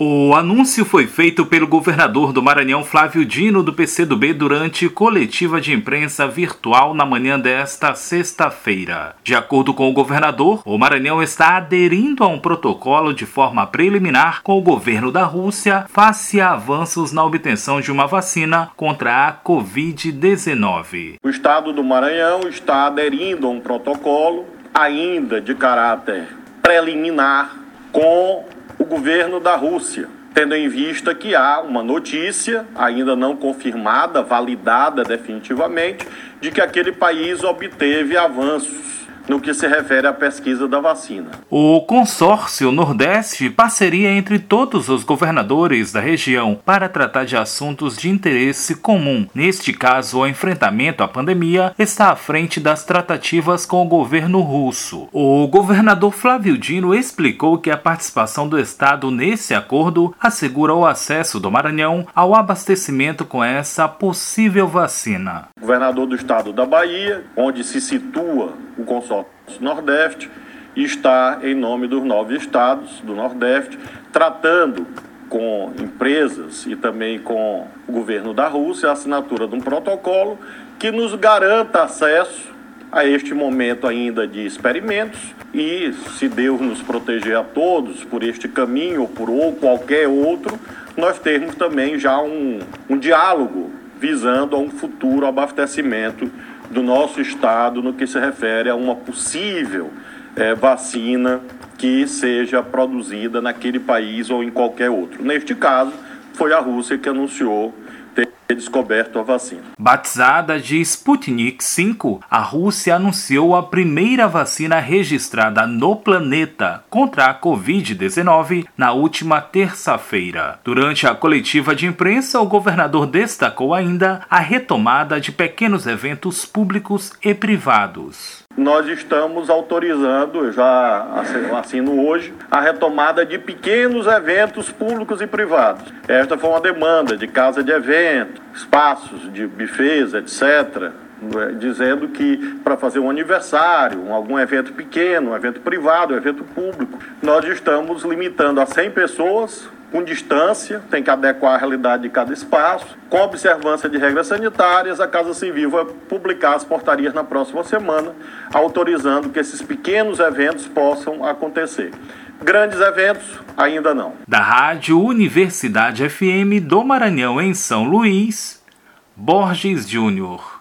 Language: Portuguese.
O anúncio foi feito pelo governador do Maranhão, Flávio Dino, do PCdoB, durante coletiva de imprensa virtual na manhã desta sexta-feira. De acordo com o governador, o Maranhão está aderindo a um protocolo de forma preliminar com o governo da Rússia face a avanços na obtenção de uma vacina contra a Covid-19. O estado do Maranhão está aderindo a um protocolo ainda de caráter preliminar com o governo da Rússia, tendo em vista que há uma notícia, ainda não confirmada, validada definitivamente, de que aquele país obteve avanços no que se refere à pesquisa da vacina. O consórcio Nordeste, parceria entre todos os governadores da região para tratar de assuntos de interesse comum. Neste caso, o enfrentamento à pandemia está à frente das tratativas com o governo russo. O governador Flávio Dino explicou que a participação do Estado nesse acordo assegura o acesso do Maranhão ao abastecimento com essa possível vacina. Governador do estado da Bahia, onde se situa o consórcio Nordeste está em nome dos nove estados do Nordeste, tratando com empresas e também com o governo da Rússia a assinatura de um protocolo que nos garanta acesso a este momento ainda de experimentos e, se Deus nos proteger a todos por este caminho ou por ou qualquer outro, nós termos também já um, um diálogo visando a um futuro abastecimento do nosso estado no que se refere a uma possível é, vacina que seja produzida naquele país ou em qualquer outro. Neste caso, foi a Rússia que anunciou descoberto a vacina. Batizada de Sputnik V, a Rússia anunciou a primeira vacina registrada no planeta contra a Covid-19 na última terça-feira. Durante a coletiva de imprensa, o governador destacou ainda a retomada de pequenos eventos públicos e privados nós estamos autorizando, já assino hoje, a retomada de pequenos eventos públicos e privados. Esta foi uma demanda de casa de evento, espaços de bufês, etc., dizendo que para fazer um aniversário, um, algum evento pequeno, um evento privado, um evento público, nós estamos limitando a 100 pessoas, com distância, tem que adequar a realidade de cada espaço, com observância de regras sanitárias, a Casa Civil vai publicar as portarias na próxima semana, autorizando que esses pequenos eventos possam acontecer. Grandes eventos, ainda não. Da Rádio Universidade FM do Maranhão, em São Luís, Borges Júnior.